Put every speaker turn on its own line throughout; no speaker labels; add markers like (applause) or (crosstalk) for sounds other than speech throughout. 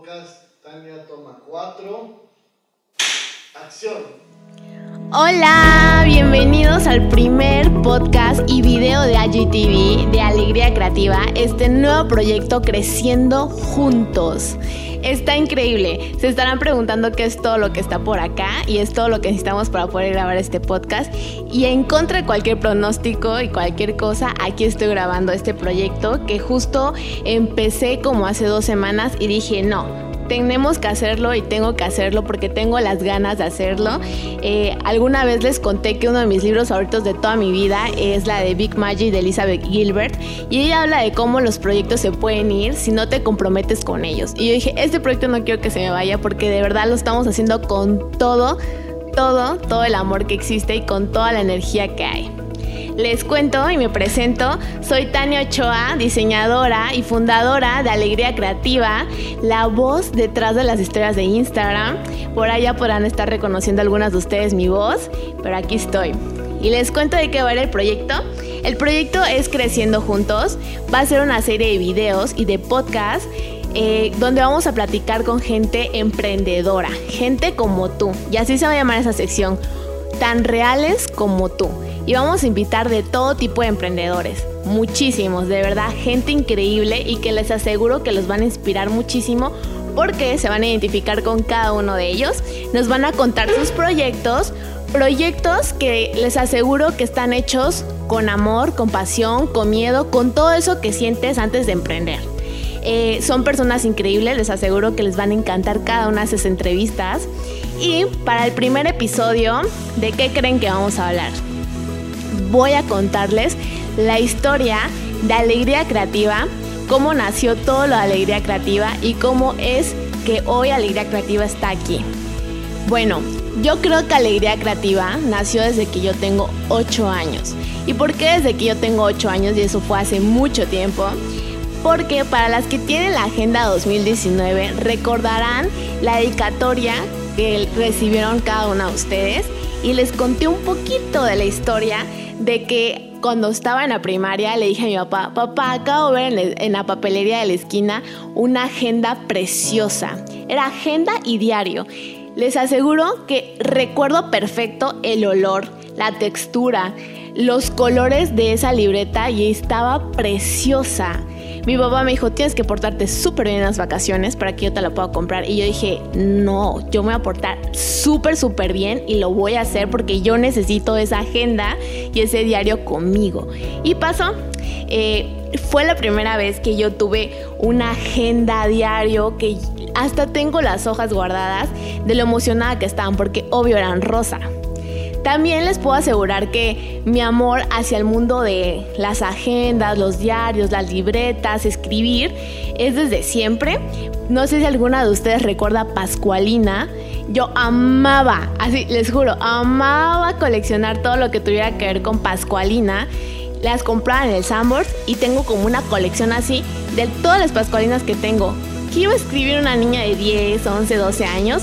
Podcast, Tania toma 4. Acción.
Hola, bienvenidos al primer podcast y video de AGTV de Alegría Creativa, este nuevo proyecto creciendo juntos. Está increíble. Se estarán preguntando qué es todo lo que está por acá y es todo lo que necesitamos para poder grabar este podcast. Y en contra de cualquier pronóstico y cualquier cosa, aquí estoy grabando este proyecto que justo empecé como hace dos semanas y dije, no, tenemos que hacerlo y tengo que hacerlo porque tengo las ganas de hacerlo. Eh, alguna vez les conté que uno de mis libros favoritos de toda mi vida es la de Big Magic de Elizabeth Gilbert y ella habla de cómo los proyectos se pueden ir si no te comprometes con ellos. Y yo dije, este proyecto no quiero que se me vaya porque de verdad lo estamos haciendo con todo, todo, todo el amor que existe y con toda la energía que hay. Les cuento y me presento, soy Tania Ochoa, diseñadora y fundadora de Alegría Creativa, la voz detrás de las historias de Instagram. Por allá podrán estar reconociendo algunas de ustedes mi voz, pero aquí estoy. Y les cuento de qué va a ir el proyecto. El proyecto es Creciendo Juntos. Va a ser una serie de videos y de podcasts eh, donde vamos a platicar con gente emprendedora, gente como tú. Y así se va a llamar esa sección, tan reales como tú y vamos a invitar de todo tipo de emprendedores, muchísimos, de verdad, gente increíble y que les aseguro que los van a inspirar muchísimo porque se van a identificar con cada uno de ellos, nos van a contar sus proyectos, proyectos que les aseguro que están hechos con amor, con pasión, con miedo, con todo eso que sientes antes de emprender. Eh, son personas increíbles, les aseguro que les van a encantar cada una de esas entrevistas. Y para el primer episodio, ¿de qué creen que vamos a hablar? Voy a contarles la historia de Alegría Creativa, cómo nació todo lo de Alegría Creativa y cómo es que hoy Alegría Creativa está aquí. Bueno, yo creo que Alegría Creativa nació desde que yo tengo 8 años. ¿Y por qué desde que yo tengo 8 años? Y eso fue hace mucho tiempo. Porque para las que tienen la Agenda 2019 recordarán la dedicatoria que recibieron cada una de ustedes y les conté un poquito de la historia de que cuando estaba en la primaria le dije a mi papá, papá, acabo de ver en, la papelería de la esquina una agenda preciosa. Era agenda y diario. Les aseguro que recuerdo perfecto el olor, la textura, los colores de esa libreta y estaba preciosa. Mi papá me dijo, tienes que portarte súper bien en las vacaciones para que yo te la pueda comprar. Y yo dije, no, yo me voy a portar súper, súper bien y lo voy a hacer porque yo necesito esa agenda y ese diario conmigo. Y pasó. Eh, fue la primera vez que yo tuve una agenda diario que hasta tengo las hojas guardadas de lo emocionada que estaban porque obvio eran rosa. También les puedo asegurar que mi amor hacia el mundo de las agendas, los diarios, las libretas, escribir, es desde siempre. No sé si alguna de ustedes recuerda Pascualina. Yo amaba, así les juro, amaba coleccionar todo lo que tuviera que ver con Pascualina. Las compraba en el Sambors y tengo como una colección así de todas las Pascualinas que tengo. ¿Qué iba a escribir una niña de 10, 11, 12 años?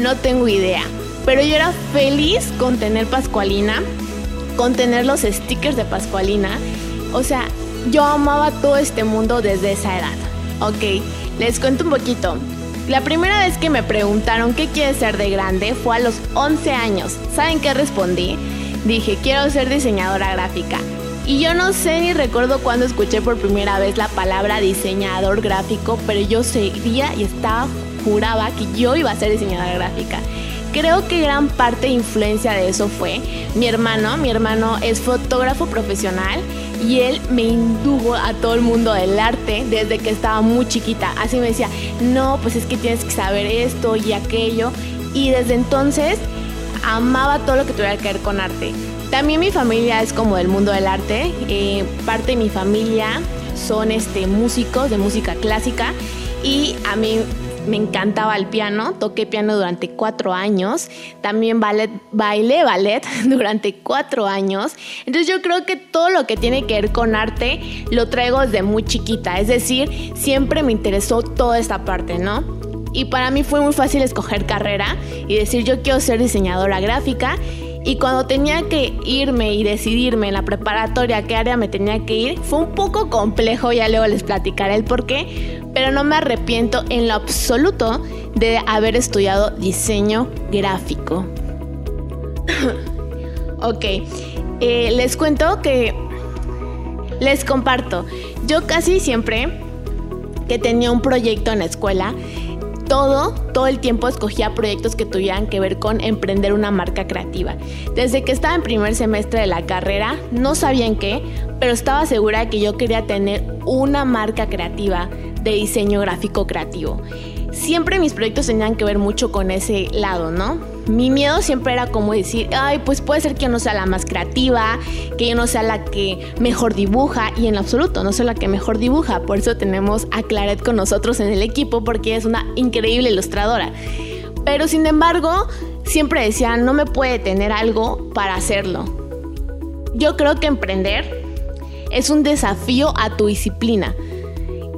No tengo idea. Pero yo era feliz con tener Pascualina, con tener los stickers de Pascualina. O sea, yo amaba todo este mundo desde esa edad. Ok, les cuento un poquito. La primera vez que me preguntaron qué quieres ser de grande fue a los 11 años. ¿Saben qué respondí? Dije, quiero ser diseñadora gráfica. Y yo no sé ni recuerdo cuándo escuché por primera vez la palabra diseñador gráfico, pero yo seguía y estaba, juraba que yo iba a ser diseñadora gráfica. Creo que gran parte de influencia de eso fue mi hermano. Mi hermano es fotógrafo profesional y él me indujo a todo el mundo del arte desde que estaba muy chiquita. Así me decía, no, pues es que tienes que saber esto y aquello. Y desde entonces amaba todo lo que tuviera que ver con arte. También mi familia es como del mundo del arte. Eh, parte de mi familia son este, músicos de música clásica y a mí me encantaba el piano, toqué piano durante cuatro años, también ballet, bailé ballet (laughs) durante cuatro años, entonces yo creo que todo lo que tiene que ver con arte lo traigo desde muy chiquita, es decir, siempre me interesó toda esta parte, ¿no? Y para mí fue muy fácil escoger carrera y decir yo quiero ser diseñadora gráfica Y cuando tenía que irme y decidirme en la preparatoria qué área me tenía que ir, fue un poco complejo, ya luego les platicaré el por qué, pero no me arrepiento en lo absoluto de haber estudiado diseño gráfico. (coughs) ok, eh, les cuento que les comparto, yo casi siempre que tenía un proyecto en la escuela, todo, todo el tiempo escogía proyectos que tuvieran que ver con emprender una marca creativa. Desde que estaba en primer semestre de la carrera, no sabía en qué, pero estaba segura de que yo quería tener una marca creativa de diseño gráfico creativo. Siempre mis proyectos tenían que ver mucho con ese lado, ¿no? mi miedo siempre era como decir, ay, pues puede ser que yo no sea la más creativa, que yo no sea la que mejor dibuja, y en absoluto, no soy la que mejor dibuja. Por eso tenemos a Claret con nosotros en el equipo, porque es una increíble ilustradora. Pero sin embargo, siempre decía, no me puede tener algo para hacerlo. Yo creo que emprender es un desafío a tu disciplina.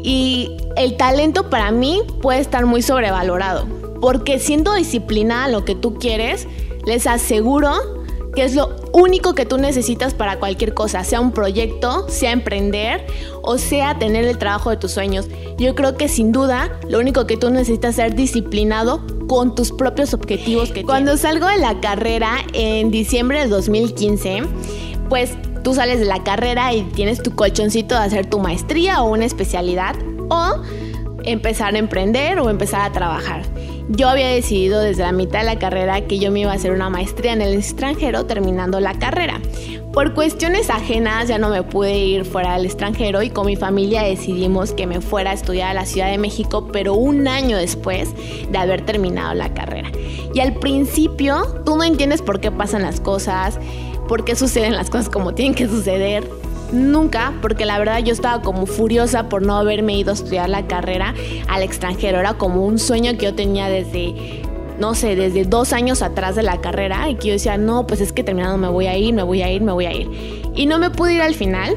Y el talento para mí puede estar muy sobrevalorado porque siendo disciplinada lo que tú quieres, les aseguro que es lo único que tú necesitas para cualquier cosa, sea un proyecto, sea emprender o sea tener el trabajo de tus sueños. Yo creo que sin duda lo único que tú necesitas es ser disciplinado con tus propios objetivos que Cuando salgo de la carrera en diciembre del 2015, pues tú sales de la carrera y tienes tu colchoncito de hacer tu maestría o una especialidad o empezar a emprender o empezar a trabajar. Yo había decidido desde la mitad de la carrera que yo me iba a hacer una maestría en el extranjero terminando la carrera. Por cuestiones ajenas ya no me pude ir fuera del extranjero y con mi familia decidimos que me fuera a estudiar a la Ciudad de México, pero un año después de haber terminado la carrera. Y al principio tú no entiendes por qué pasan las cosas, por qué suceden las cosas como tienen que suceder Nunca, porque la verdad yo estaba como furiosa por no haberme ido a estudiar la carrera al extranjero. Era como un sueño que yo tenía desde, no sé, desde dos años atrás de la carrera y que yo decía, no, pues es que terminando me voy a ir, me voy a ir, me voy a ir. Y no me pude ir al final.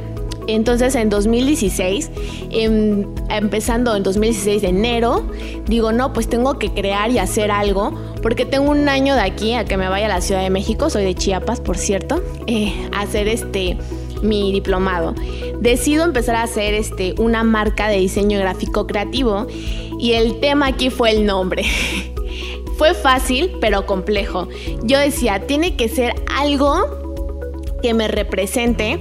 Entonces en 2016, em, empezando en 2016 de enero, digo, no, pues tengo que crear y hacer algo, porque tengo un año de aquí a que me vaya a la Ciudad de México, soy de Chiapas, por cierto, eh, hacer este mi diplomado. Decido empezar a hacer este, una marca de diseño gráfico creativo y el tema aquí fue el nombre. (laughs) fue fácil, pero complejo. Yo decía, tiene que ser algo que me represente,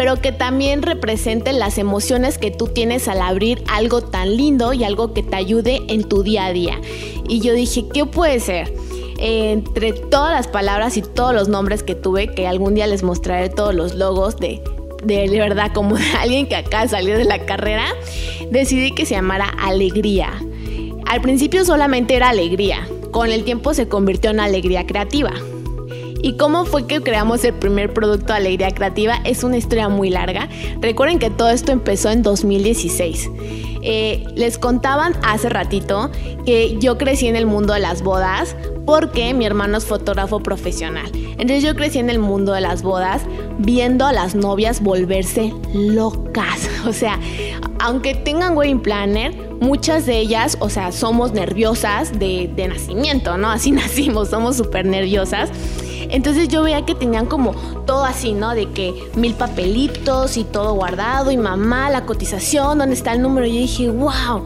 pero que también represente las emociones que tú tienes al abrir algo tan lindo y algo que te ayude en tu día a día. Y yo dije, ¿qué puede ser? entre todas las palabras y todos los nombres que tuve, que algún día les mostraré todos los logos de, de, verdad como de alguien que acá salió de la carrera, decidí que se llamara Alegría. Al principio solamente era alegría, con el tiempo se convirtió en alegría creativa. ¿Y cómo fue que creamos el primer producto Alegría Creativa? Es una historia muy larga. Recuerden que todo esto empezó en 2016. Eh, les contaban hace ratito que yo crecí en el mundo de las bodas porque mi hermano es fotógrafo profesional. Entonces yo crecí en el mundo de las bodas viendo a las novias volverse locas. (laughs) O sea, aunque tengan wedding planner, muchas de ellas, o sea, somos nerviosas de, de nacimiento, ¿no? Así (laughs) nacimos, somos súper nerviosas. Entonces yo veía que tenían como todo así, ¿no? De que mil papelitos y todo guardado y mamá, la cotización, dónde está el número. Y yo dije, wow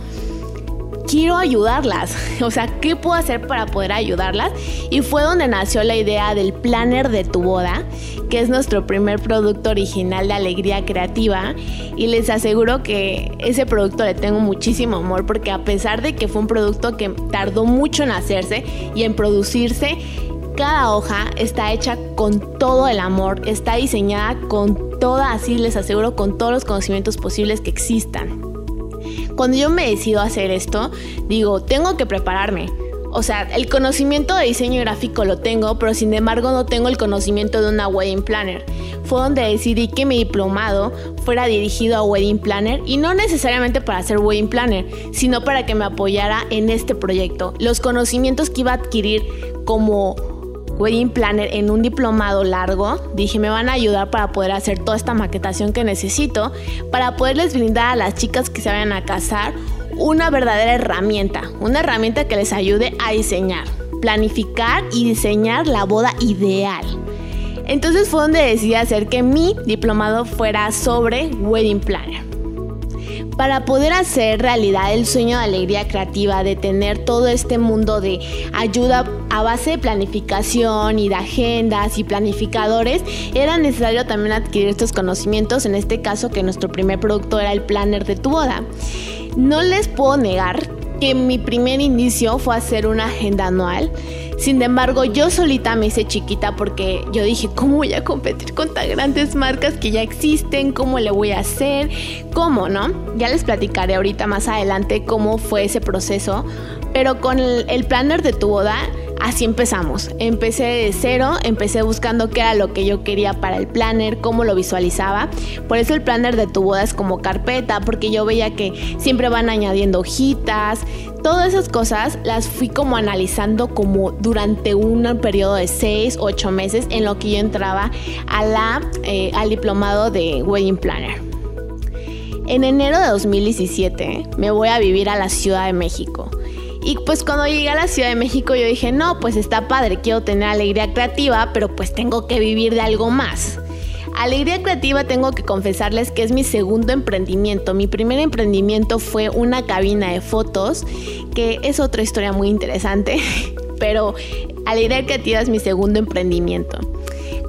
quiero ayudarlas. (laughs) O sea, ¿qué puedo hacer para poder ayudarlas? Y fue donde nació la idea del planner de tu boda, que es nuestro primer producto original de alegría creativa. Y les aseguro que ese producto le tengo muchísimo amor porque a pesar de que fue un producto que tardó mucho en hacerse y en producirse, cada hoja está hecha con todo el amor, está diseñada con toda, así les aseguro, con todos los conocimientos posibles que existan. Cuando yo me decido hacer esto, digo, tengo que prepararme. O sea, el conocimiento de diseño gráfico lo tengo, pero sin embargo no tengo el conocimiento de una wedding planner. Fue donde decidí que mi diplomado fuera dirigido a wedding planner y no necesariamente para hacer wedding planner, sino para que me apoyara en este proyecto. Los conocimientos que iba a adquirir como Wedding Planner en un diplomado largo, dije, me van a ayudar para poder hacer toda esta maquetación que necesito, para poderles brindar a las chicas que se vayan a casar una verdadera herramienta, una herramienta que les ayude a diseñar, planificar y diseñar la boda ideal. Entonces fue donde decidí hacer que mi diplomado fuera sobre Wedding Planner para poder hacer realidad el sueño de alegría creativa, de tener todo este mundo de ayuda a base de planificación y de agendas y planificadores, era necesario también adquirir estos conocimientos, en este caso que nuestro primer producto era el planner de tu boda. No les puedo negar que mi primer inicio fue hacer una agenda anual sin embargo, yo solita me hice chiquita porque yo dije, ¿cómo voy a competir con tan grandes marcas que ya existen? ¿Cómo le voy a hacer? ¿Cómo, no? Ya les platicaré ahorita más adelante cómo fue ese proceso. Pero con el, planner de tu boda, así empezamos. Empecé de cero, empecé buscando qué era lo que yo quería para el planner, cómo lo visualizaba. Por eso el planner de tu boda es como carpeta, porque yo veía que siempre van añadiendo hojitas, Todas esas cosas las fui como analizando como durante un periodo de 6, 8 meses en lo que yo entraba a la, eh, al diplomado de Wedding Planner. En enero de 2017 me voy a vivir a la Ciudad de México. Y pues cuando llegué a la Ciudad de México yo dije, no, pues está padre, quiero tener alegría creativa, pero pues tengo que vivir de algo más. Alegría Creativa tengo que confesarles que es mi segundo emprendimiento. Mi primer emprendimiento fue una cabina de fotos, que es otra historia muy interesante, (laughs) pero Alegría Creativa es mi segundo emprendimiento.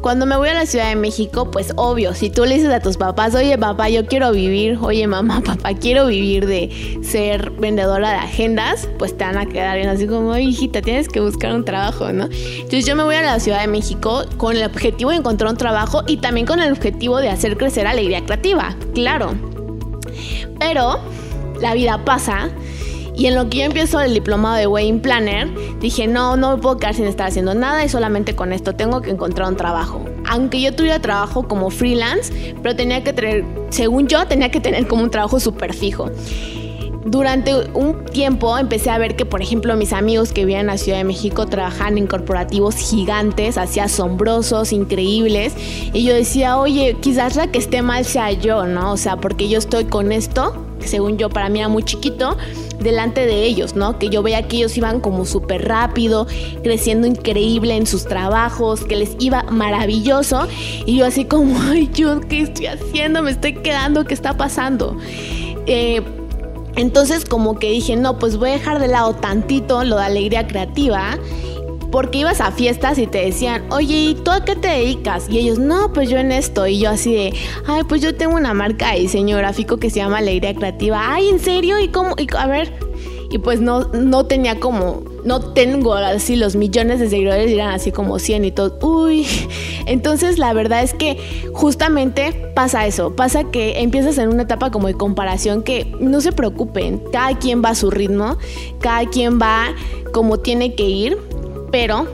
Cuando me voy a la Ciudad de México, pues obvio, si tú le dices a tus papás, oye papá, yo quiero vivir, oye mamá, (laughs) papá, quiero vivir de ser vendedora de agendas, pues te van a quedar bien así como, hijita, tienes que buscar un trabajo, ¿no? Entonces yo me voy a la Ciudad de México con el objetivo de encontrar un trabajo y también con el objetivo de hacer crecer alegría creativa, claro. Pero la vida pasa y en lo que yo empiezo el diplomado de Wedding Planner, dije, no, no me puedo quedar sin estar haciendo nada y solamente con esto tengo que encontrar un trabajo. Aunque yo tuviera trabajo como freelance, pero tenía que tener, según yo, tenía que tener como un trabajo súper fijo durante un tiempo empecé a ver que, por ejemplo, mis amigos que vivían en la Ciudad de México trabajaban en corporativos gigantes, así asombrosos, increíbles. Y yo decía, oye, quizás la que esté mal sea yo, ¿no? O sea, porque yo estoy con esto, que según yo para mí era muy chiquito, delante de ellos, ¿no? Que yo veía que ellos iban como súper rápido, creciendo increíble en sus trabajos, que les iba maravilloso. Y yo así como, (laughs) ay, yo, ¿qué estoy haciendo? Me estoy quedando, ¿qué está pasando? Eh, entonces como que dije, no, pues voy a dejar de lado tantito lo de alegría creativa porque ibas a fiestas y te decían, oye, ¿y tú a qué te dedicas? Y ellos, no, pues yo en esto. Y yo así de, ay, pues yo tengo una marca de diseño gráfico que se llama Alegría Creativa. Ay, ¿en serio? ¿Y cómo? Y, a ver, y pues no, no tenía como, no tengo así los millones de seguidores, eran así como 100 y todo, uy. (laughs) Entonces la verdad es que justamente pasa eso, pasa que empiezas en una etapa como de comparación que no se preocupen, cada quien va a su ritmo, cada quien va como tiene que ir, pero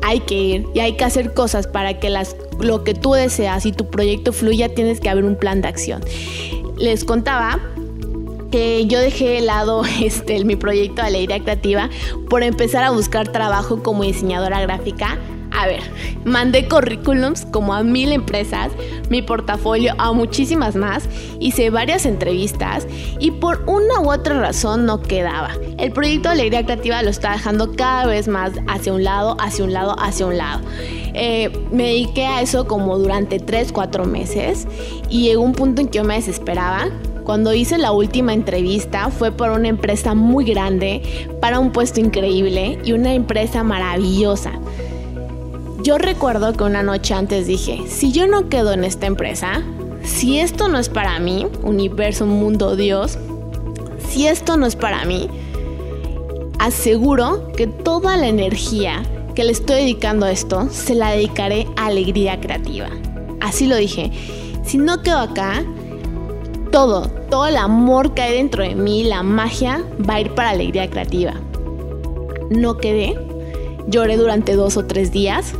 hay que ir y hay que hacer cosas para que las, lo que tú deseas y tu proyecto fluya, tienes que haber un plan de acción. Les contaba que yo dejé de lado (laughs) este, mi proyecto de Alegría Creativa por empezar a buscar trabajo como diseñadora gráfica. A ver, mandé currículums como a mil empresas, mi portafolio a muchísimas más, hice varias entrevistas y por una u otra razón no quedaba. El proyecto Alegría Creativa lo estaba dejando cada vez más hacia un lado, hacia un lado, hacia un lado. Eh, me dediqué a eso como durante 3, 4 meses y llegó un punto en que yo me desesperaba cuando hice la última entrevista fue por una empresa muy grande, para un puesto increíble y una empresa maravillosa. Yo recuerdo que una noche antes dije, si yo no quedo en esta empresa, si esto no es para mí, universo, mundo, Dios, si esto no es para mí, aseguro que toda la energía que le estoy dedicando a esto se la dedicaré a alegría creativa. Así lo dije. Si no quedo acá, todo, todo el amor que hay dentro de mí, la magia, va a ir para alegría creativa. No quedé, lloré durante dos o tres días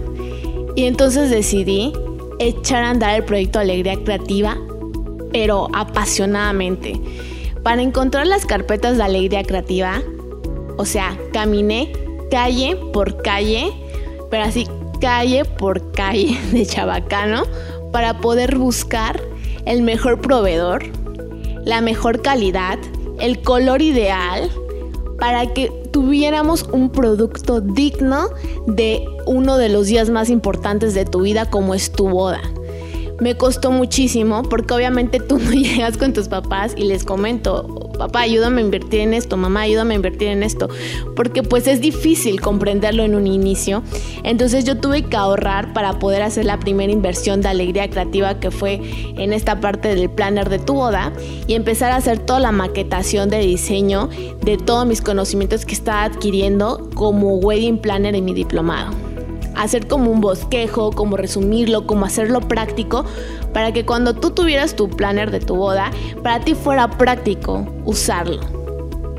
y entonces decidí echar a andar el proyecto Alegría Creativa, pero apasionadamente. Para encontrar las carpetas de Alegría Creativa, o sea, caminé calle por calle, pero así calle por calle (laughs) de Chabacano, para poder buscar el mejor proveedor, la mejor calidad, el color ideal, para que tuviéramos un producto digno de uno de los días más importantes de tu vida como es tu boda me costó muchísimo porque obviamente tú no (laughs) llegas con tus papás y les comento, papá, ayúdame a invertir en esto, mamá, ayúdame a invertir en esto, porque pues es difícil comprenderlo en un inicio. Entonces yo tuve que ahorrar para poder hacer la primera inversión de alegría creativa que fue en esta parte del planner de tu boda y empezar a hacer toda la maquetación de diseño de todos mis conocimientos que estaba adquiriendo como wedding planner en mi diplomado hacer como un bosquejo, como resumirlo, como hacerlo práctico, para que cuando tú tuvieras tu planner de tu boda, para ti fuera práctico usarlo.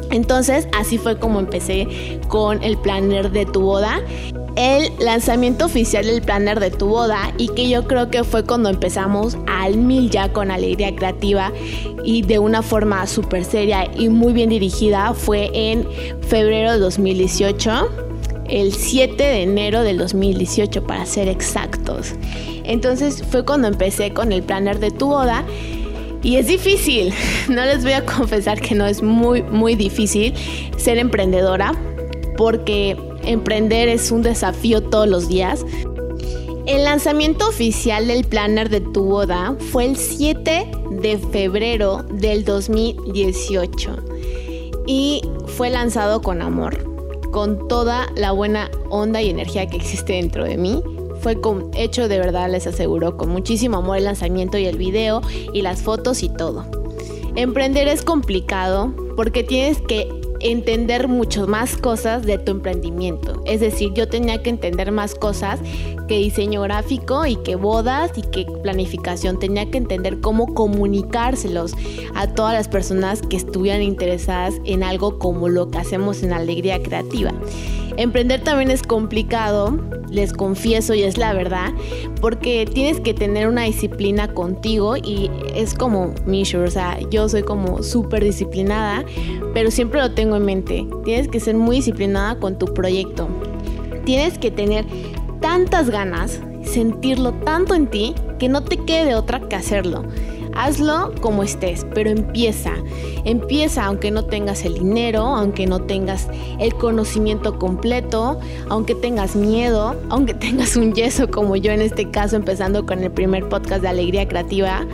Entonces así fue como empecé con el planner de tu boda el lanzamiento oficial del planner de tu boda y que yo creo que fue cuando empezamos al mil ya con alegría creativa y de una forma súper seria y muy bien dirigida fue en febrero de 2018 el 7 de enero del 2018 para ser exactos. Entonces fue cuando empecé con el planner de tu boda y es difícil, (laughs) no les voy a confesar que no es muy muy difícil ser emprendedora porque emprender es un desafío todos los días. El lanzamiento oficial del planner de tu boda fue el 7 de febrero del 2018 y fue lanzado con amor con toda la buena onda y energía que existe dentro de mí. Fue con, hecho de verdad, les aseguro, con muchísimo amor el lanzamiento y el video y las fotos y todo. Emprender es complicado porque tienes que entender mucho más cosas de tu emprendimiento. Es decir, yo tenía que entender más cosas que diseño gráfico y que bodas y que planificación. Tenía que entender cómo comunicárselos a todas las personas que estuvieran interesadas en algo como lo que hacemos en Alegría Creativa. Emprender también es complicado, les confieso y es la verdad, porque tienes que tener una disciplina contigo y es como Mishu, o sea, yo soy como súper disciplinada, pero siempre lo tengo en mente. Tienes que ser muy disciplinada con tu proyecto. Tienes que tener tantas ganas, sentirlo tanto en ti, que no te quede otra que hacerlo. Hazlo como estés, pero empieza. Empieza aunque no tengas el dinero, aunque no tengas el conocimiento completo, aunque tengas miedo, aunque (laughs) tengas un yeso como yo en este caso empezando con el primer podcast de Alegría Creativa.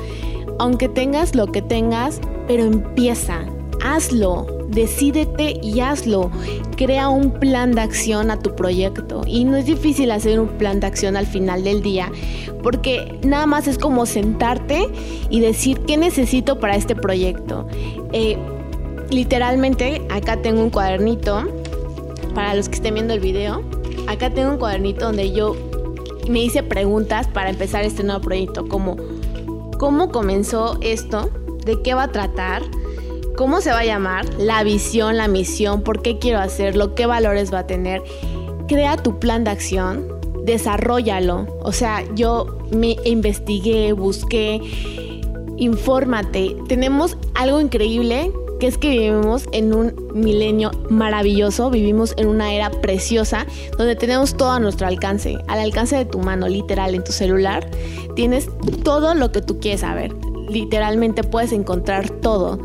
Aunque tengas lo que tengas, pero empieza. Hazlo, decídete y hazlo. Crea un plan de acción a tu proyecto. Y no es difícil hacer un plan de acción al final del día, porque nada más es como sentarte y decir qué necesito para este proyecto. Eh, literalmente, acá tengo un cuadernito, para los que estén viendo el video, acá tengo un cuadernito donde yo me hice preguntas para empezar este nuevo proyecto, como cómo comenzó esto, de qué va a tratar, cómo se va a llamar, la visión, la misión, por qué quiero hacerlo, qué valores va a tener. Crea tu plan de acción, desarrollalo. O sea, yo me investigué, busqué, infórmate. Tenemos algo increíble que es que vivimos en un milenio maravilloso, vivimos en una era preciosa donde tenemos todo a nuestro alcance, al alcance de tu mano, literal, en tu celular. Tienes todo lo que tú quieres saber. Literalmente puedes encontrar todo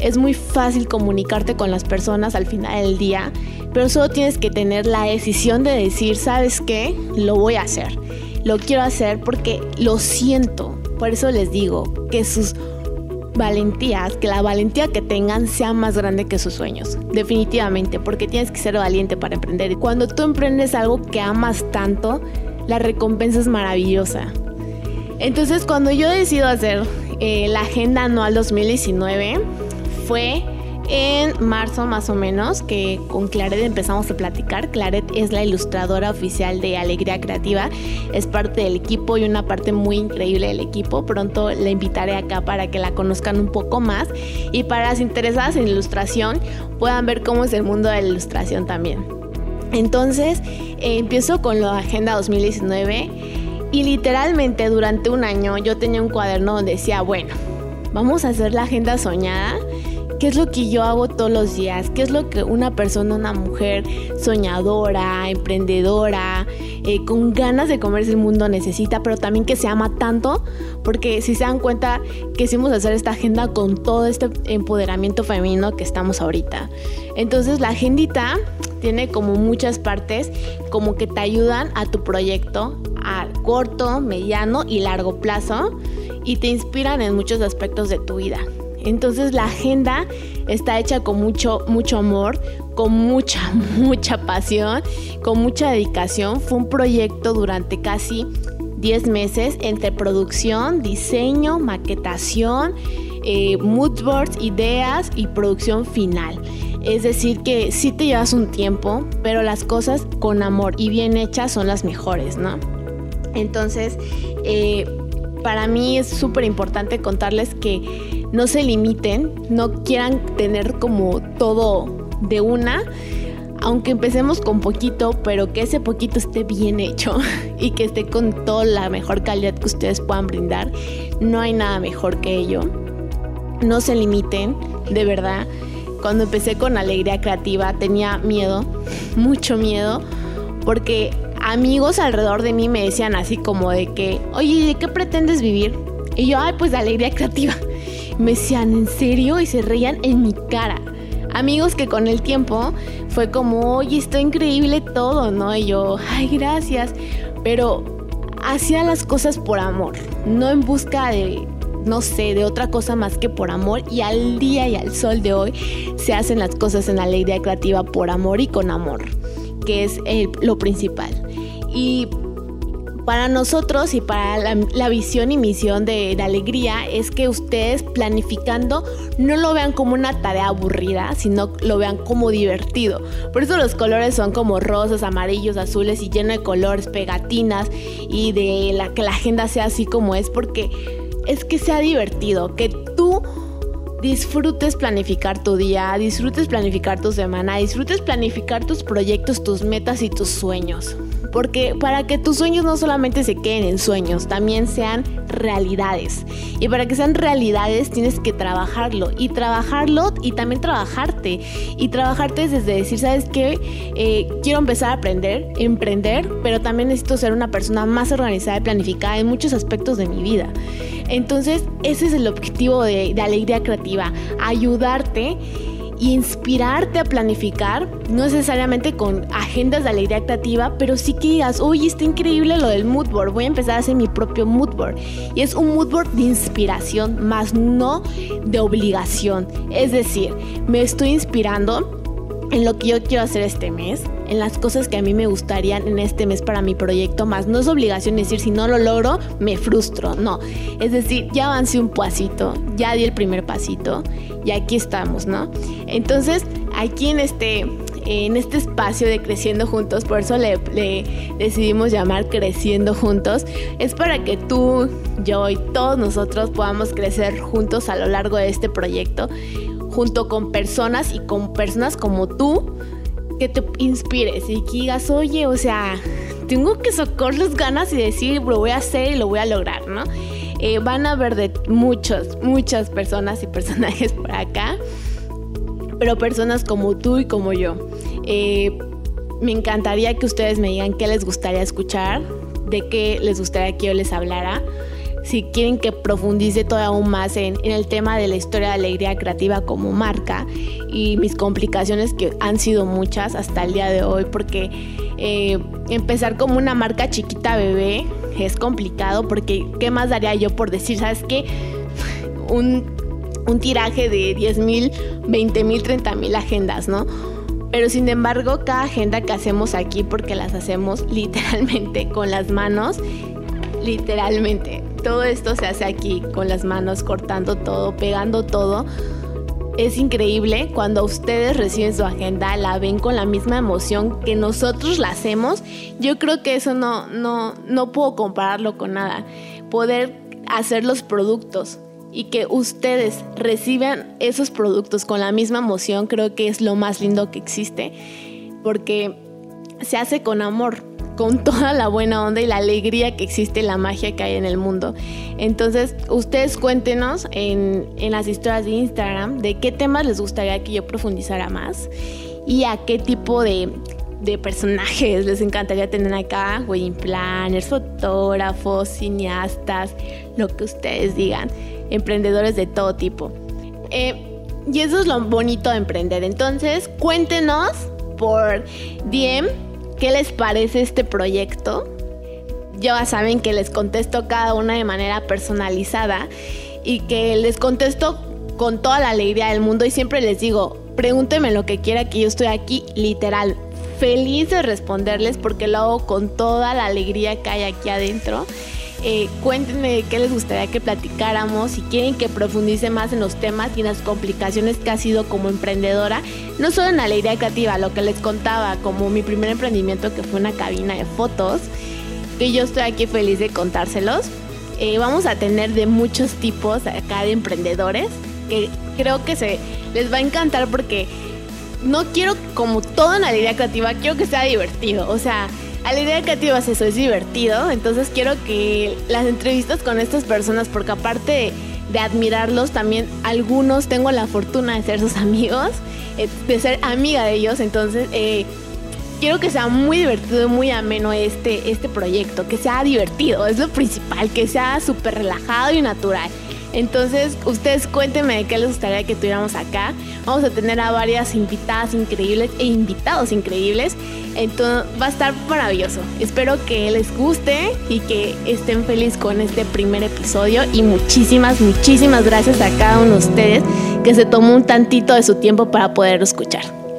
es muy fácil comunicarte con las personas al final del día, pero solo tienes que tener la decisión de decir, ¿sabes qué? Lo voy a hacer. Lo quiero hacer porque lo siento. Por eso les digo que sus valentías, que la valentía que tengan sea más grande que sus sueños. Definitivamente, porque tienes que ser valiente para emprender. Cuando tú emprendes algo que amas tanto, la recompensa es maravillosa. Entonces, cuando yo decido hacer eh, la agenda anual 2019, fue en marzo más o menos que con Claret empezamos a platicar. Claret es la ilustradora oficial de Alegría Creativa, es parte del equipo y una parte muy increíble del equipo. Pronto la invitaré acá para que la conozcan un poco más y para las interesadas en ilustración puedan ver cómo es el mundo de la ilustración también. Entonces eh, empiezo con la Agenda 2019 y literalmente durante un año yo tenía un cuaderno donde decía, bueno, vamos a hacer la agenda soñada qué es lo que yo hago todos los días, qué es lo que una persona, una mujer soñadora, emprendedora, eh, con ganas de comerse el mundo necesita, pero también que se ama tanto, porque si se dan cuenta, quisimos hacer esta agenda con todo este empoderamiento femenino que estamos ahorita. Entonces la agendita tiene como muchas partes como que te ayudan a tu proyecto a corto, mediano y largo plazo y te inspiran en muchos aspectos de tu vida. Entonces la agenda está hecha con mucho, mucho amor, con mucha, (laughs) mucha pasión, con mucha dedicación. Fue un proyecto durante casi 10 meses entre producción, diseño, maquetación, eh, mood boards, ideas y producción final. Es decir, que sí te llevas un tiempo, pero las cosas con amor y bien hechas son las mejores, ¿no? Entonces, eh, para mí es súper importante contarles que no se limiten, no quieran tener como todo de una, aunque empecemos con poquito, pero que ese poquito esté bien hecho (laughs) y que esté con toda la mejor calidad que ustedes puedan brindar. No hay nada mejor que ello. No se limiten, de verdad. Cuando empecé con Alegría Creativa tenía miedo, (laughs) mucho miedo, porque amigos alrededor de mí me decían así como de que, oye, ¿de qué pretendes vivir? Y yo, ay, pues de alegría creativa. Me decían, ¿en serio? Y se reían en mi cara. Amigos que con el tiempo fue como, oye, está increíble todo, ¿no? Y yo, ay, gracias. Pero hacía las cosas por amor, no en busca de, no sé, de otra cosa más que por amor. Y al día y al sol de hoy se hacen las cosas en alegría creativa por amor y con amor, que es lo principal. Y para nosotros y para la, visión y misión de, de, alegría es que ustedes planificando no lo vean como una tarea aburrida, sino lo vean como divertido. Por eso los colores son como rosas, amarillos, azules y lleno de colores, pegatinas y de la que la agenda sea así como es, porque es que sea divertido, que tú disfrutes planificar tu día, disfrutes planificar tu semana, disfrutes planificar tus proyectos, tus metas y tus sueños. Porque para que tus sueños no solamente se queden en sueños, también sean realidades. Y para que sean realidades tienes que trabajarlo. Y trabajarlo y también trabajarte. Y trabajarte es desde decir, ¿sabes qué? Eh, quiero empezar a aprender, emprender, pero también necesito ser una persona más organizada y planificada en muchos aspectos de mi vida. Entonces, ese es el objetivo de, de Alegría Creativa, ayudarte inspirarte a planificar, no necesariamente con agendas de alegría creativa, pero sí que digas, oye, está increíble lo del mood board, voy a empezar a hacer mi propio mood board. Y es un mood board de inspiración, más no de obligación. Es decir, me estoy inspirando en lo que yo quiero hacer este mes, en las cosas que a mí me gustarían en este mes para mi proyecto, más no es obligación decir si no lo logro, me frustro, no. Es decir, ya avancé un pasito, ya di el primer pasito y aquí estamos, ¿no? Entonces, aquí en este, en este espacio de Creciendo Juntos, por eso le, le, decidimos llamar Creciendo Juntos, es para que tú, yo y todos nosotros podamos crecer juntos a lo largo de este proyecto junto con personas y con personas como tú que te inspires y que digas, oye, o sea, tengo que socorrer las ganas y decir, lo voy a hacer y lo voy a lograr, ¿no? Eh, van a ver de muchas, muchas personas y personajes por acá, pero personas como tú y como yo. Eh, me encantaría que ustedes me digan qué les gustaría escuchar, de qué les gustaría que yo les hablara si quieren que profundice todavía aún más en, el tema de la historia de alegría creativa como marca y mis complicaciones que han sido muchas hasta el día de hoy porque eh, empezar como una marca chiquita bebé es complicado porque qué más daría yo por decir, ¿sabes qué? (laughs) Un, un tiraje de 10 mil, 20 mil, 30 mil agendas, ¿no? Pero sin embargo, cada agenda que hacemos aquí, porque las hacemos (laughs) literalmente con las manos, literalmente, todo esto se hace aquí con las manos, cortando todo, pegando todo. Es increíble cuando ustedes reciben su agenda, la ven con la misma emoción que nosotros la hacemos. Yo creo que eso no, no, no puedo compararlo con nada. Poder hacer los productos y que ustedes reciban esos productos con la misma emoción, creo que es lo más lindo que existe. Porque se hace con amor con toda la buena onda y la alegría que existe, la magia que hay en el mundo. Entonces, ustedes cuéntenos en, en las historias de Instagram de qué temas les gustaría que yo profundizara más y a qué tipo de, de personajes les encantaría tener acá, wedding planners, fotógrafos, cineastas, lo que ustedes digan, emprendedores de todo tipo. Eh, y eso es lo bonito de emprender. Entonces, cuéntenos por DM qué les parece este proyecto. Ya saben que les contesto cada una de manera personalizada y que les contesto con toda la alegría del mundo y siempre les digo, pregúntenme lo que quiera que yo estoy aquí literal feliz de responderles porque lo hago con toda la alegría que hay aquí adentro. Eh, cuéntenme qué les gustaría que platicáramos, si quieren que profundice más en los temas y en las complicaciones que ha sido como emprendedora, no solo en la alegría creativa, lo que les contaba, como mi primer emprendimiento que fue una cabina de fotos, que yo estoy aquí feliz de contárselos. Eh, vamos a tener de muchos tipos acá de emprendedores, que creo que se les va a encantar porque no quiero como todo en la alegría creativa, quiero que sea divertido, o sea Alegría Creativa es eso, es divertido. Entonces quiero que las entrevistas con estas personas, porque aparte de, admirarlos, también algunos tengo la fortuna de ser sus amigos, eh, de ser amiga de ellos. Entonces eh, quiero que sea muy divertido y muy ameno este, este proyecto, que sea divertido, es lo principal, que sea súper relajado y natural. Entonces, ustedes cuéntenme de qué les gustaría que tuviéramos acá. Vamos a tener a varias invitadas increíbles e invitados increíbles. Entonces, va a estar maravilloso. Espero que les guste y que estén felices con este primer episodio. Y muchísimas, muchísimas gracias a cada uno de ustedes que se tomó un tantito de su tiempo para poder escuchar.